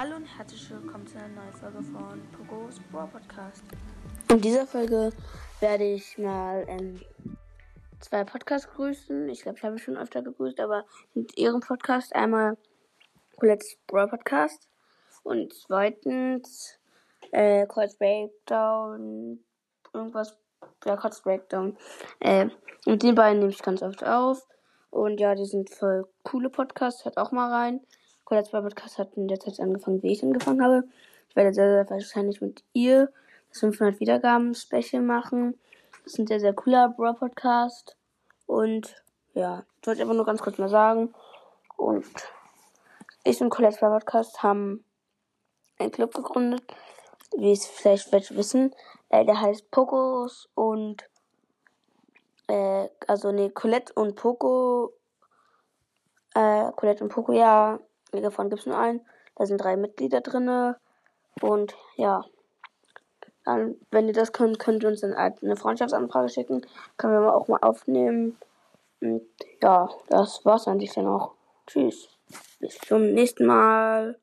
Hallo und herzlich willkommen zu einer neuen Folge von Pogos Brawl Podcast. In dieser Folge werde ich mal ähm, zwei Podcasts grüßen. Ich glaube, ich habe schon öfter gegrüßt, aber in ihrem Podcast einmal Colette's Brawl Podcast und zweitens äh, Colette's Breakdown, irgendwas, ja, Colette's Breakdown. Äh, und die beiden nehme ich ganz oft auf. Und ja, die sind voll coole Podcasts. Hört auch mal rein. Colette's Brawl Podcast hat in der Zeit angefangen, wie ich angefangen habe. Ich werde sehr, sehr wahrscheinlich mit ihr das 500 Wiedergaben Special machen. Das ist ein sehr, sehr cooler Brawl Podcast. Und ja, das wollte ich einfach nur ganz kurz mal sagen. Und ich und Colette's Brawl Podcast haben einen Club gegründet, wie es vielleicht welche wissen. Äh, der heißt Pokos und äh, also nee, Colette und Poco. Äh, Colette und Poco, ja. Davon gibt es nur einen. Da sind drei Mitglieder drinne. Und ja. Dann, wenn ihr das könnt, könnt ihr uns dann eine Freundschaftsanfrage schicken. Können wir auch mal aufnehmen. Und ja, das war's eigentlich dann auch. Tschüss. Bis zum nächsten Mal.